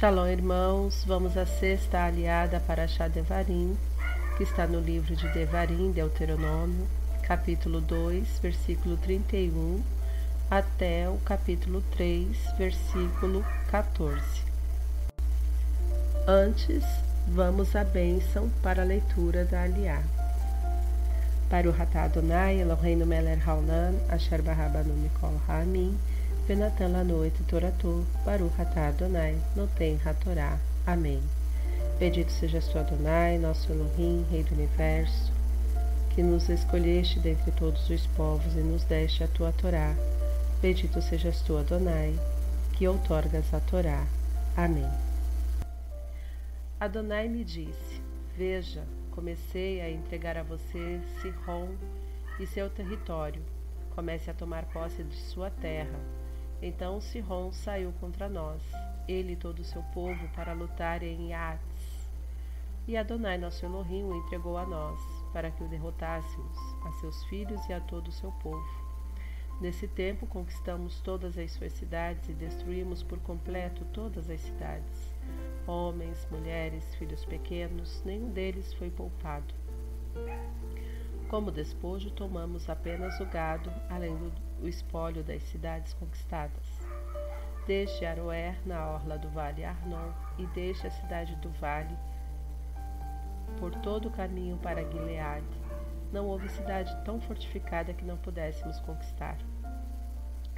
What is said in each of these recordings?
Shalom, irmãos. Vamos à sexta aliada para Shá Devarim, que está no livro de Devarim, Deuteronômio, capítulo 2, versículo 31, até o capítulo 3, versículo 14. Antes, vamos à bênção para a leitura da aliá. Para o Ratá Adonai, Eloheinu Meler Haolam, Asher Barabanu Mikol Ha'amin, Benatan Lanoite Toratô, Baruch Atah Adonai, Noten Hatorá. Amém. Bendito sejas tu, Adonai, nosso Elohim, Rei do Universo, que nos escolheste dentre todos os povos e nos deste a tua Torá. Bendito sejas tu, Adonai, que outorgas a Torá. Amém. Adonai me disse: Veja, comecei a entregar a você Sihon e seu território. Comece a tomar posse de sua terra então Sihon saiu contra nós, ele e todo o seu povo, para lutar em Yates. E Adonai, nosso Elohim, o entregou a nós, para que o derrotássemos, a seus filhos e a todo o seu povo. Nesse tempo conquistamos todas as suas cidades e destruímos por completo todas as cidades. Homens, mulheres, filhos pequenos, nenhum deles foi poupado. Como despojo, tomamos apenas o gado, além do o espólio das cidades conquistadas. Desde Aroer, na orla do Vale Arnon, e desde a cidade do Vale, por todo o caminho para Gileade, não houve cidade tão fortificada que não pudéssemos conquistar.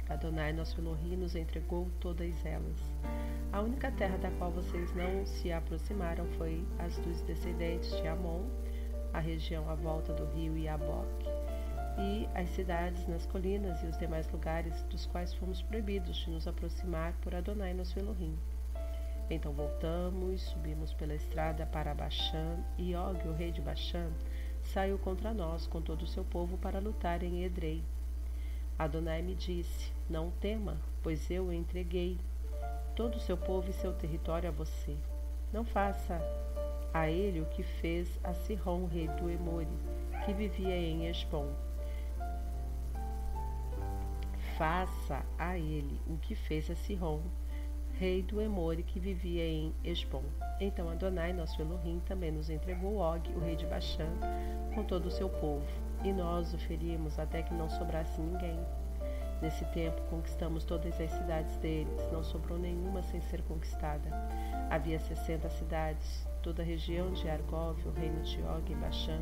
Adonai, nosso Elohim, nos entregou todas elas. A única terra da qual vocês não se aproximaram foi as dos descendentes de Amon, a região à volta do rio Iaboque, e as cidades nas colinas e os demais lugares dos quais fomos proibidos de nos aproximar por Adonai nosso Elohim. Então voltamos, subimos pela estrada para Baixã, e Og, o rei de Baixã, saiu contra nós com todo o seu povo para lutar em Edrei. Adonai me disse: Não tema, pois eu entreguei, todo o seu povo e seu território a você. Não faça a ele o que fez a Sihon, rei do Emori, que vivia em Esbom faça a ele o que fez a Sihon, rei do Emore que vivia em Esbom. Então Adonai, nosso Elohim, também nos entregou Og, o rei de Baxã, com todo o seu povo, e nós o ferimos até que não sobrasse ninguém. Nesse tempo conquistamos todas as cidades deles, não sobrou nenhuma sem ser conquistada. Havia sessenta cidades, toda a região de Argov, o reino de Og e Baxã,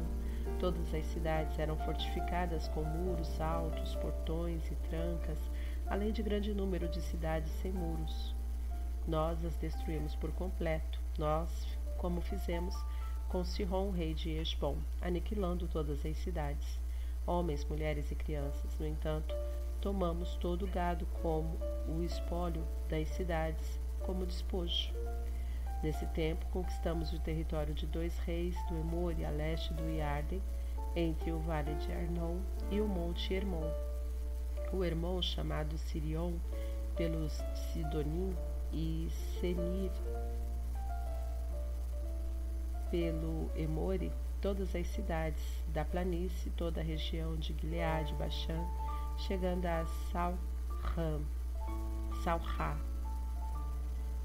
Todas as cidades eram fortificadas com muros altos, portões e trancas, além de grande número de cidades sem muros. Nós as destruímos por completo, nós, como fizemos com Sihon, rei de Esbom, aniquilando todas as cidades, homens, mulheres e crianças. No entanto, tomamos todo o gado como o espólio das cidades, como despojo. Nesse tempo, conquistamos o território de dois reis do Emori, a leste do Iarden, entre o vale de Arnon e o monte Hermon. O Hermon, chamado Sirion pelos Sidonim e Senir pelo Emori, todas as cidades da planície, toda a região de Gileade, Baixã, chegando a Salham, Salha,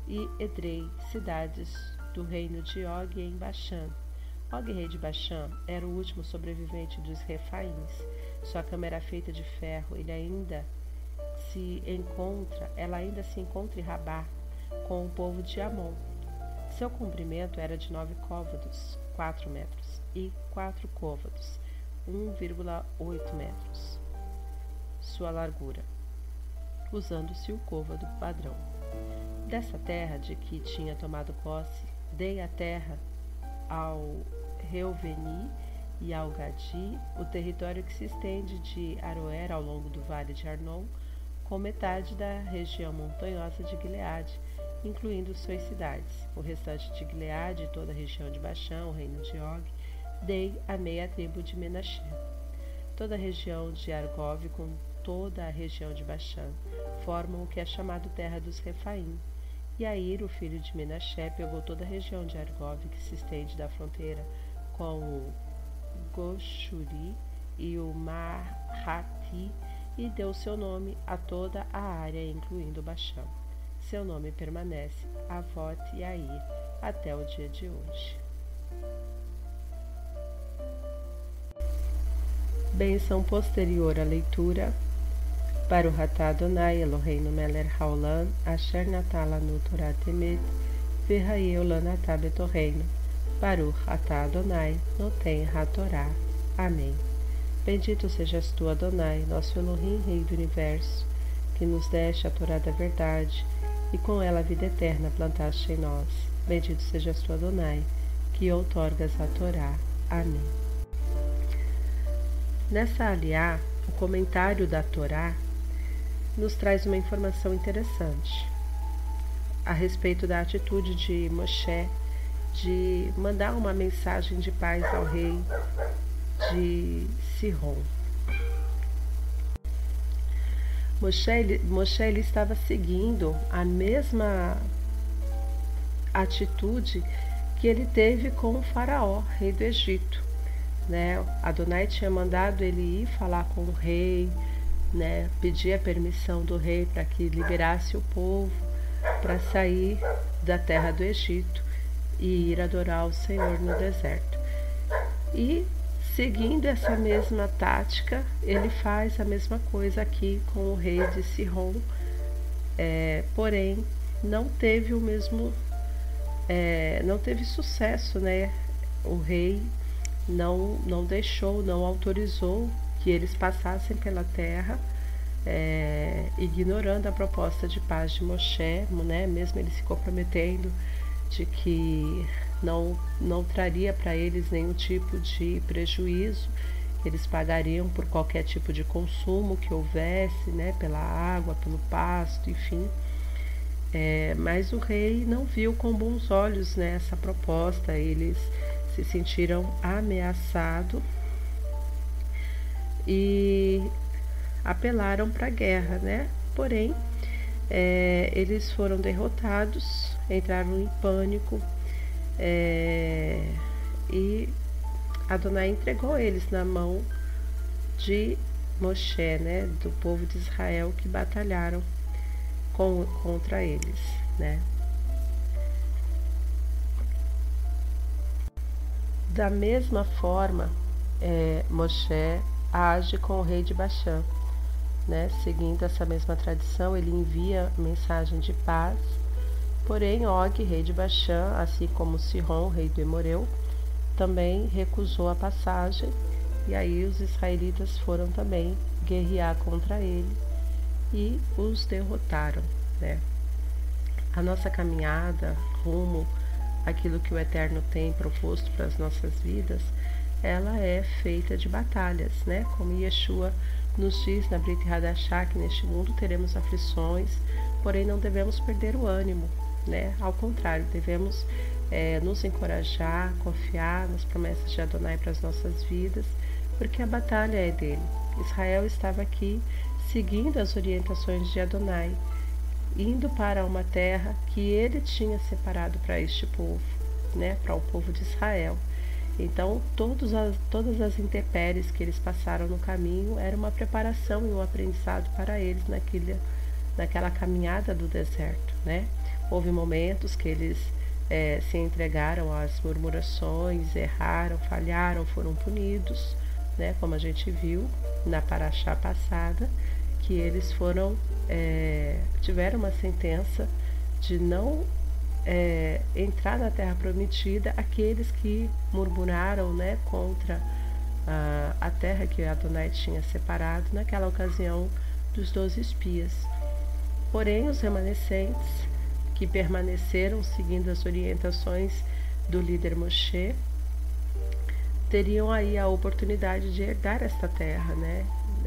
e Edrei, cidades do reino de Og em Baixã. Og, rei de Baixã, era o último sobrevivente dos Refaíns. Sua cama era feita de ferro. Ele ainda se encontra, ela ainda se encontra em Rabá, com o povo de Amon. Seu comprimento era de nove côvados, quatro metros, e quatro côvados, 1,8 metros. Sua largura, usando-se o côvado padrão. Dessa terra de que tinha tomado posse, dei a terra ao Reuveni e ao Gadi, o território que se estende de Aroer ao longo do vale de Arnon, com metade da região montanhosa de Gileade, incluindo suas cidades. O restante de Gileade e toda a região de Baixão, o reino de Og, dei a meia tribo de Menashe. Toda a região de Argov com toda a região de Baixã formam o que é chamado terra dos Refaim, Yair, o filho de Menashe, pegou toda a região de Argov, que se estende da fronteira com o Goshuri e o Marhati, e deu seu nome a toda a área, incluindo Baixão. seu nome permanece Avot Yair até o dia de hoje. Benção posterior à leitura para o Ratá Adonai Eloheinu Meler Haolam Asher Natala no Torah Temet Verraeu Lanatá Betorreino Baruch Atá Adonai Noten HaTorá. Amém. Bendito sejas tu, Adonai, nosso Elohim, Rei do Universo, que nos deste a Torá da verdade e com ela a vida eterna plantaste em nós. Bendito sejas tu, Adonai, que outorgas a Torá. Amém. Nessa aliá, o comentário da Torá nos traz uma informação interessante a respeito da atitude de Moshe de mandar uma mensagem de paz ao rei de Sihon. Moshe, Moshe ele estava seguindo a mesma atitude que ele teve com o faraó, rei do Egito. Né? Adonai tinha mandado ele ir falar com o rei, né? pedir a permissão do rei para que liberasse o povo para sair da terra do Egito e ir adorar o Senhor no deserto. E Seguindo essa mesma tática, ele faz a mesma coisa aqui com o rei de Sihon, é, porém não teve o mesmo, é, não teve sucesso, né? O rei não, não deixou, não autorizou que eles passassem pela terra, é, ignorando a proposta de paz de Moshe, né? Mesmo ele se comprometendo de que não, não traria para eles nenhum tipo de prejuízo, eles pagariam por qualquer tipo de consumo que houvesse, né, pela água, pelo pasto, enfim. É, mas o rei não viu com bons olhos né, essa proposta, eles se sentiram ameaçados e apelaram para a guerra, né? Porém, é, eles foram derrotados, entraram em pânico, é, e Adonai entregou eles na mão de Moshe, né, do povo de Israel que batalharam com, contra eles, né. Da mesma forma, é, Moshe age com o rei de Baixã, né, seguindo essa mesma tradição, ele envia mensagem de paz Porém, Og, rei de Baixã, assim como Sihon, rei do Emoreu, também recusou a passagem, e aí os israelitas foram também guerrear contra ele e os derrotaram. Né? A nossa caminhada rumo àquilo que o Eterno tem proposto para as nossas vidas, ela é feita de batalhas, né? Como Yeshua nos diz na Brit Hadashah que neste mundo teremos aflições, porém não devemos perder o ânimo, né? Ao contrário, devemos é, nos encorajar, confiar nas promessas de Adonai para as nossas vidas, porque a batalha é dele. Israel estava aqui seguindo as orientações de Adonai, indo para uma terra que ele tinha separado para este povo, né? Para o povo de Israel. Então, as, todas as intempéries que eles passaram no caminho era uma preparação e um aprendizado para eles naquele, naquela caminhada do deserto, né? Houve momentos que eles é, se entregaram às murmurações, erraram, falharam, foram punidos, né? Como a gente viu na paraxá passada, que eles foram é, tiveram uma sentença de não é, entrar na Terra Prometida aqueles que murmuraram, né, contra a, a terra que Adonai tinha separado naquela ocasião dos doze espias. Porém, os remanescentes que permaneceram seguindo as orientações do líder Moshe, teriam aí a oportunidade de herdar esta terra, né?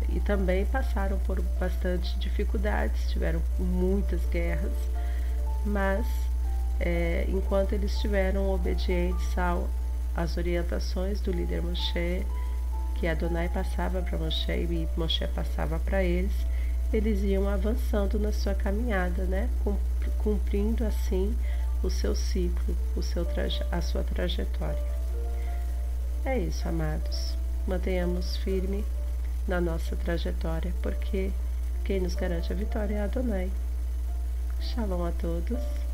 E também passaram por bastante dificuldades, tiveram muitas guerras, mas é, enquanto eles estiveram obedientes ao, às orientações do líder Moshe, que Adonai passava para Moshe e Moshe passava para eles, eles iam avançando na sua caminhada, né? cumprindo assim o seu ciclo, o seu a sua trajetória. É isso, amados. Mantenhamos firme na nossa trajetória, porque quem nos garante a vitória é Adonai. Shalom a todos.